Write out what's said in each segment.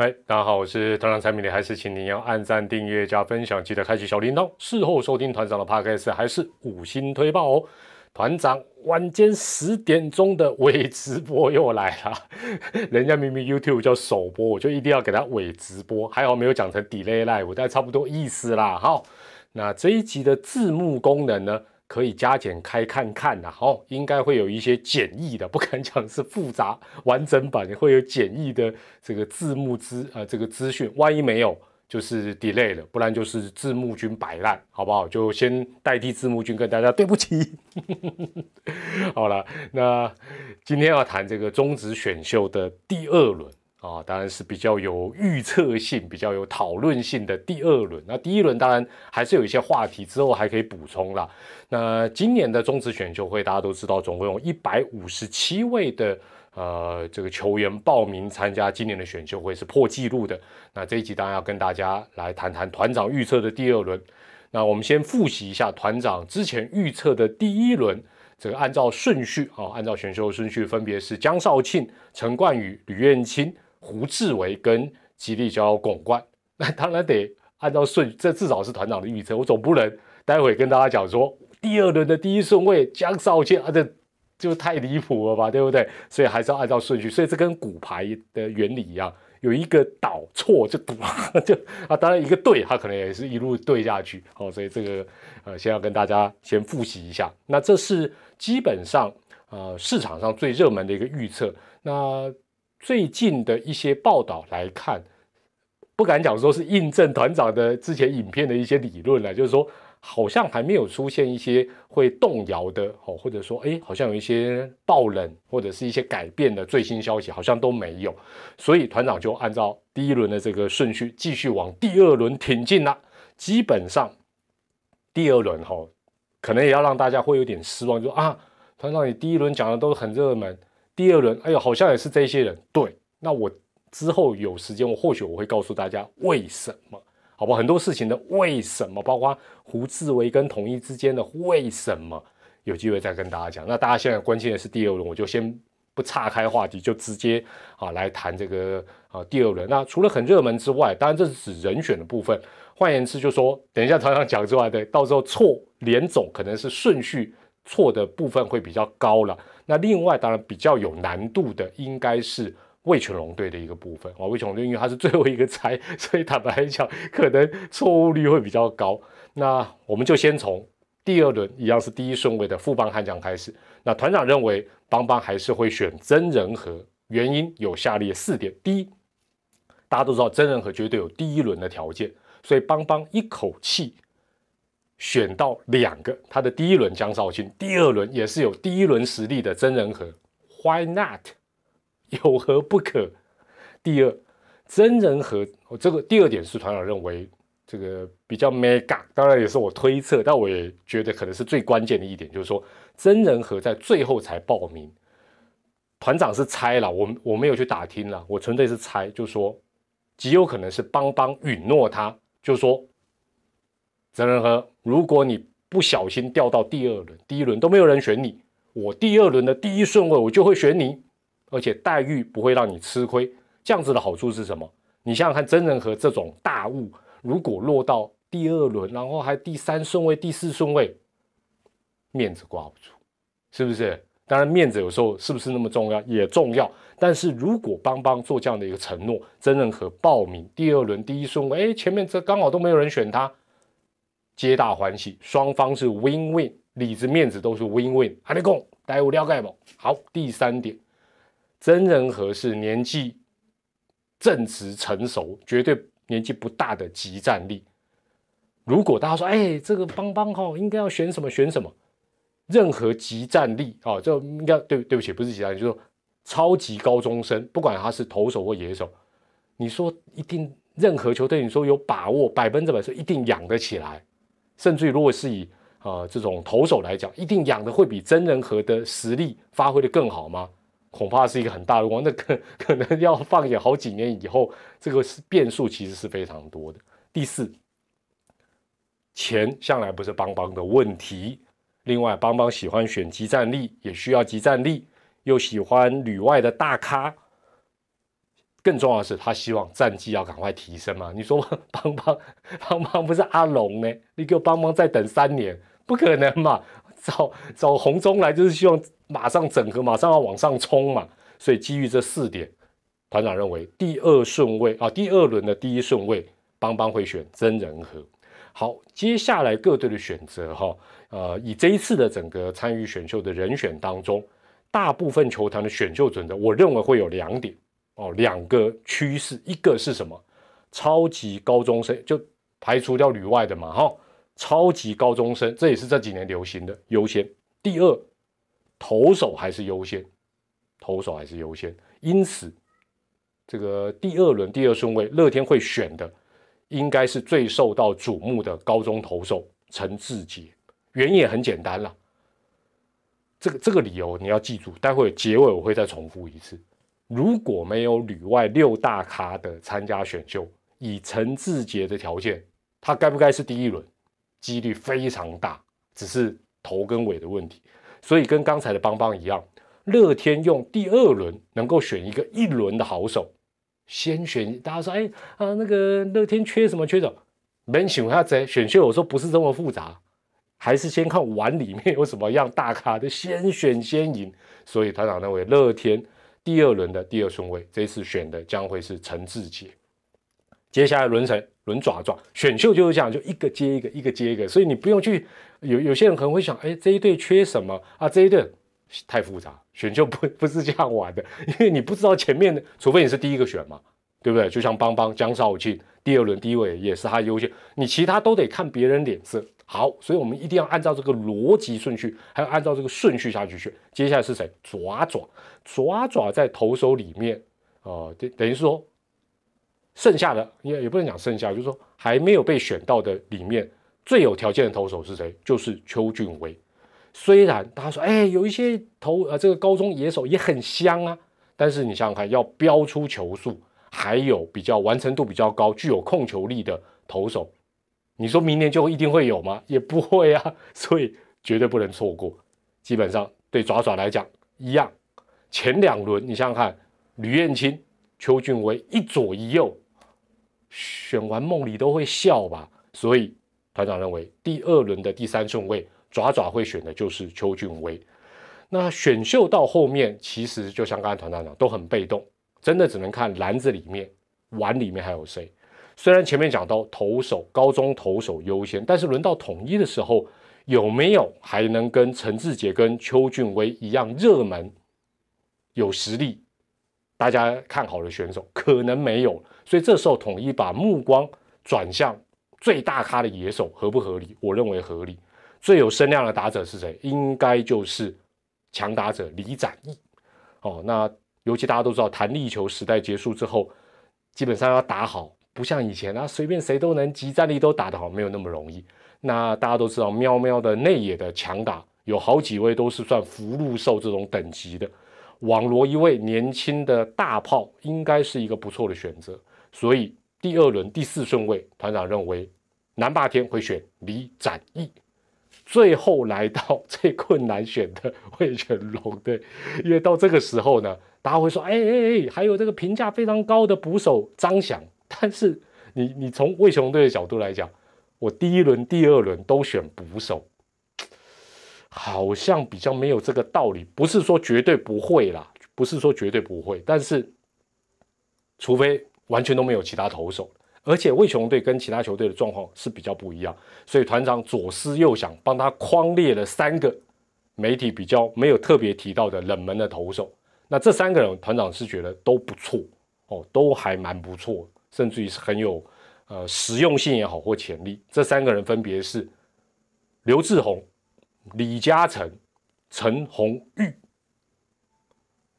嗨，大家好，我是团长产品的，还是请您要按赞、订阅、加分享，记得开启小铃铛。事后收听团长的 podcast，还是五星推爆哦。团长晚间十点钟的伪直播又来了，人家明明 YouTube 叫首播，我就一定要给他伪直播，还好没有讲成 delay live，但差不多意思啦。好，那这一集的字幕功能呢？可以加减开看看呐，哦，应该会有一些简易的，不敢讲是复杂完整版，会有简易的这个字幕资呃这个资讯，万一没有就是 delay 了，不然就是字幕君摆烂，好不好？就先代替字幕君跟大家对不起。好了，那今天要谈这个中职选秀的第二轮。啊，当然是比较有预测性、比较有讨论性的第二轮。那第一轮当然还是有一些话题，之后还可以补充啦。那今年的中职选秀会，大家都知道，总共有一百五十七位的呃这个球员报名参加今年的选秀会，是破纪录的。那这一集当然要跟大家来谈谈团长预测的第二轮。那我们先复习一下团长之前预测的第一轮，这个按照顺序啊，按照选秀顺序分别是江少庆、陈冠宇、吕彦青。胡志伟跟吉利交拱冠，那当然得按照顺，这至少是团长的预测。我总不能待会跟大家讲说，第二轮的第一顺位江少庆啊，这就太离谱了吧，对不对？所以还是要按照顺序。所以这跟骨牌的原理一样，有一个倒错就就啊，当然一个对，它可能也是一路对下去。好，所以这个呃，先要跟大家先复习一下。那这是基本上呃市场上最热门的一个预测。那最近的一些报道来看，不敢讲说是印证团长的之前影片的一些理论了，就是说好像还没有出现一些会动摇的哦，或者说哎，好像有一些爆冷或者是一些改变的最新消息，好像都没有。所以团长就按照第一轮的这个顺序继续往第二轮挺进了。基本上第二轮哈，可能也要让大家会有点失望，就啊，团长你第一轮讲的都很热门。第二轮，哎呦，好像也是这些人。对，那我之后有时间，我或许我会告诉大家为什么，好不好？很多事情的为什么，包括胡志伟跟统一之间的为什么，有机会再跟大家讲。那大家现在关心的是第二轮，我就先不岔开话题，就直接啊来谈这个啊第二轮。那除了很热门之外，当然这是指人选的部分。换言之，就说等一下团长讲出来的，到时候错连总可能是顺序错的部分会比较高了。那另外当然比较有难度的，应该是魏全龙队的一个部分啊。魏全龙队因为他是最后一个猜，所以坦白来讲，可能错误率会比较高。那我们就先从第二轮一样是第一顺位的富邦悍将开始。那团长认为邦邦还是会选曾仁和，原因有下列四点：第一，大家都知道曾仁和绝对有第一轮的条件，所以邦邦一口气。选到两个，他的第一轮江少庆，第二轮也是有第一轮实力的真人和，Why not？有何不可？第二，真人和，我这个第二点是团长认为这个比较 mega，当然也是我推测，但我也觉得可能是最关键的一点，就是说真人和在最后才报名，团长是猜了，我我没有去打听了，我纯粹是猜，就说极有可能是邦邦允诺他，就说。真人和，如果你不小心掉到第二轮，第一轮都没有人选你，我第二轮的第一顺位我就会选你，而且待遇不会让你吃亏。这样子的好处是什么？你想想看，真人和这种大物，如果落到第二轮，然后还第三顺位、第四顺位，面子挂不住，是不是？当然，面子有时候是不是那么重要？也重要。但是如果邦邦做这样的一个承诺，真人和报名第二轮第一顺位，哎，前面这刚好都没有人选他。皆大欢喜，双方是 win win，里子面子都是 win win。还得讲，大家有了解不？好，第三点，真人和是年纪正直成熟，绝对年纪不大的集战力。如果大家说，哎，这个邦邦哈，应该要选什么选什么？任何集战力啊，就应该对对不起，不是集战力，就是超级高中生，不管他是投手或野手，你说一定任何球队，你说有把握百分之百是一定养得起来。甚至，如果是以啊这种投手来讲，一定养的会比真人和的实力发挥的更好吗？恐怕是一个很大的光那可 可能要放眼好几年以后，这个是变数，其实是非常多的。第四，钱向来不是邦邦的问题。另外，邦邦喜欢选集战力，也需要集战力，又喜欢旅外的大咖。更重要的是，他希望战绩要赶快提升嘛。你说邦邦邦邦不是阿龙呢？你给我邦邦再等三年，不可能嘛？找找红中来就是希望马上整合，马上要往上冲嘛。所以基于这四点，团长认为第二顺位啊，第二轮的第一顺位，邦邦会选曾仁和。好，接下来各队的选择哈，呃，以这一次的整个参与选秀的人选当中，大部分球团的选秀准则，我认为会有两点哦，两个趋势，一个是什么？超级高中生就排除掉旅外的嘛哈，超级高中生这也是这几年流行的优先。第二，投手还是优先，投手还是优先，因此这个第二轮第二顺位，乐天会选的。应该是最受到瞩目的高中投手陈志杰，原因也很简单了。这个这个理由你要记住，待会结尾我会再重复一次。如果没有旅外六大咖的参加选秀，以陈志杰的条件，他该不该是第一轮？几率非常大，只是头跟尾的问题。所以跟刚才的邦邦一样，乐天用第二轮能够选一个一轮的好手。先选，大家说，哎啊，那个乐天缺什么缺什么，没选他谁选秀，有时候不是这么复杂，还是先看碗里面有什么样大咖的，先选先赢。所以团长认为乐天第二轮的第二顺位，这一次选的将会是陈志杰。接下来轮成轮爪爪，选秀就是这样，就一个接一个，一个接一个，所以你不用去有有些人可能会想，哎，这一队缺什么啊？这一队。太复杂，选秀不 不是这样玩的，因为你不知道前面的，除非你是第一个选嘛，对不对？就像邦邦江少庆，第二轮第一位也是他优先，你其他都得看别人脸色。好，所以我们一定要按照这个逻辑顺序，还要按照这个顺序下去选。接下来是谁？爪爪，爪爪在投手里面，哦，等等于说，剩下的也也不能讲剩下，就是说还没有被选到的里面最有条件的投手是谁？就是邱俊威。虽然大家说，哎，有一些投呃这个高中野手也很香啊，但是你想想看，要标出球速，还有比较完成度比较高、具有控球力的投手，你说明年就一定会有吗？也不会啊，所以绝对不能错过。基本上对爪爪来讲一样，前两轮你想想看，吕彦青、邱俊威一左一右，选完梦里都会笑吧？所以团长认为第二轮的第三顺位。爪爪会选的就是邱俊威，那选秀到后面，其实就像刚才团长讲，都很被动，真的只能看篮子里面、碗里面还有谁。虽然前面讲到投手、高中投手优先，但是轮到统一的时候，有没有还能跟陈志杰、跟邱俊威一样热门、有实力、大家看好的选手？可能没有，所以这时候统一把目光转向最大咖的野手，合不合理？我认为合理。最有声量的打者是谁？应该就是强打者李展毅。哦，那尤其大家都知道，弹力球时代结束之后，基本上要打好，不像以前啊，随便谁都能集战力都打得好，没有那么容易。那大家都知道，喵喵的内野的强打有好几位都是算福禄寿这种等级的，网罗一位年轻的大炮，应该是一个不错的选择。所以第二轮第四顺位，团长认为南霸天会选李展毅。最后来到最困难选的会选龙队，因为到这个时候呢，大家会说，哎哎哎，还有这个评价非常高的捕手张翔。但是你你从魏雄队的角度来讲，我第一轮、第二轮都选捕手，好像比较没有这个道理。不是说绝对不会啦，不是说绝对不会，但是除非完全都没有其他投手。而且魏雄队跟其他球队的状况是比较不一样，所以团长左思右想，帮他框列了三个媒体比较没有特别提到的冷门的投手。那这三个人，团长是觉得都不错哦，都还蛮不错，甚至于是很有呃实用性也好或潜力。这三个人分别是刘志宏、李嘉诚、陈鸿玉，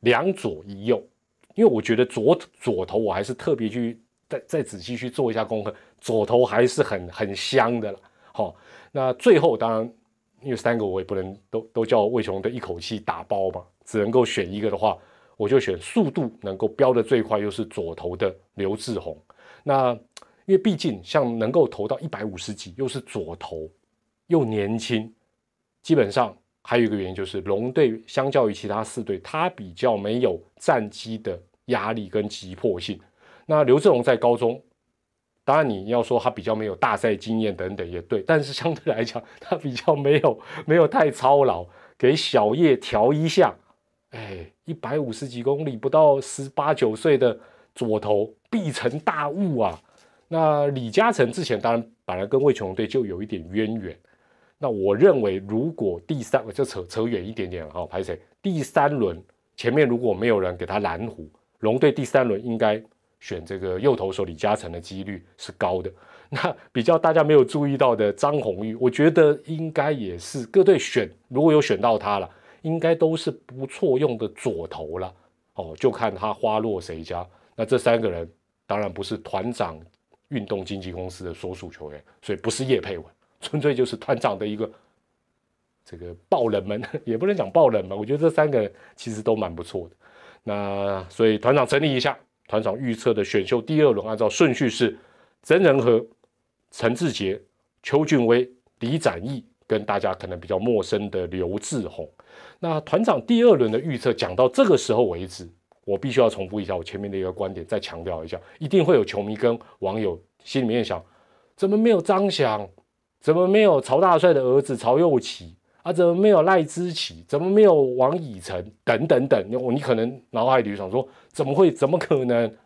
两左一右。因为我觉得左左头我还是特别去。再再仔细去做一下功课，左头还是很很香的了。好，那最后当然，因为三个我也不能都都叫魏雄的一口气打包嘛，只能够选一个的话，我就选速度能够飙的最快又是左投的刘志宏。那因为毕竟像能够投到一百五十几，又是左投，又年轻，基本上还有一个原因就是龙队相较于其他四队，他比较没有战机的压力跟急迫性。那刘志荣在高中，当然你要说他比较没有大赛经验等等也对，但是相对来讲，他比较没有没有太操劳，给小叶调一下，哎，一百五十几公里，不到十八九岁的左投必成大物啊！那李嘉诚之前当然本来跟魏琼队就有一点渊源，那我认为如果第三我就扯扯远一点点了哈，排谁？第三轮前面如果没有人给他拦湖，龙队第三轮应该。选这个右投手李嘉诚的几率是高的。那比较大家没有注意到的张宏玉，我觉得应该也是各队选如果有选到他了，应该都是不错用的左投了。哦，就看他花落谁家。那这三个人当然不是团长运动经纪公司的所属球员，所以不是叶佩文，纯粹就是团长的一个这个爆冷门，也不能讲爆冷门。我觉得这三个人其实都蛮不错的。那所以团长整理一下。团长预测的选秀第二轮，按照顺序是曾仁和、陈志杰、邱俊威、李展毅，跟大家可能比较陌生的刘志宏。那团长第二轮的预测讲到这个时候为止，我必须要重复一下我前面的一个观点，再强调一下，一定会有球迷跟网友心里面想：怎么没有张翔？怎么没有曹大帅的儿子曹佑启？啊，怎么没有赖之奇？怎么没有王以诚？等等等，你你可能脑海里想说，怎么会？怎么可能？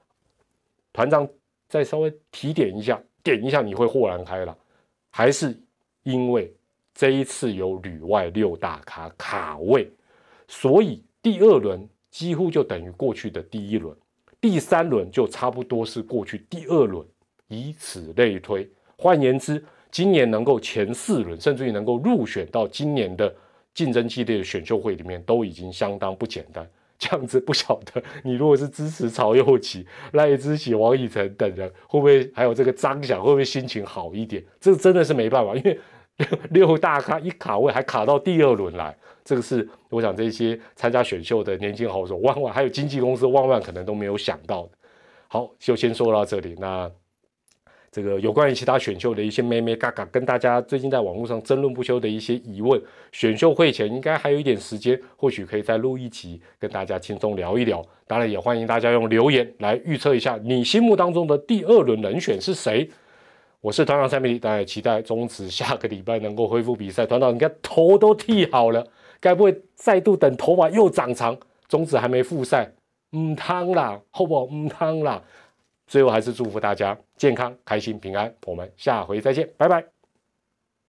团长再稍微提点一下，点一下，你会豁然开朗。还是因为这一次有旅外六大咖卡位，所以第二轮几乎就等于过去的第一轮，第三轮就差不多是过去第二轮，以此类推。换言之。今年能够前四轮，甚至于能够入选到今年的竞争激烈的选秀会里面，都已经相当不简单。这样子不晓得你如果是支持曹佑启、赖之喜、王以诚等人，会不会还有这个张翔，会不会心情好一点？这真的是没办法，因为 六大咖一卡位还卡到第二轮来，这个是我想这些参加选秀的年轻好手，万万还有经纪公司万万可能都没有想到的。好，就先说到这里，那。这个有关于其他选秀的一些咩咩嘎嘎，跟大家最近在网络上争论不休的一些疑问，选秀会前应该还有一点时间，或许可以再录一集跟大家轻松聊一聊。当然也欢迎大家用留言来预测一下你心目当中的第二轮人选是谁。我是团长蔡明，大家期待中职下个礼拜能够恢复比赛。团长，你看头都剃好了，该不会再度等头发又长长？中职还没复赛，唔汤啦，好不好？唔汤啦。最后还是祝福大家健康、开心、平安。我们下回再见，拜拜。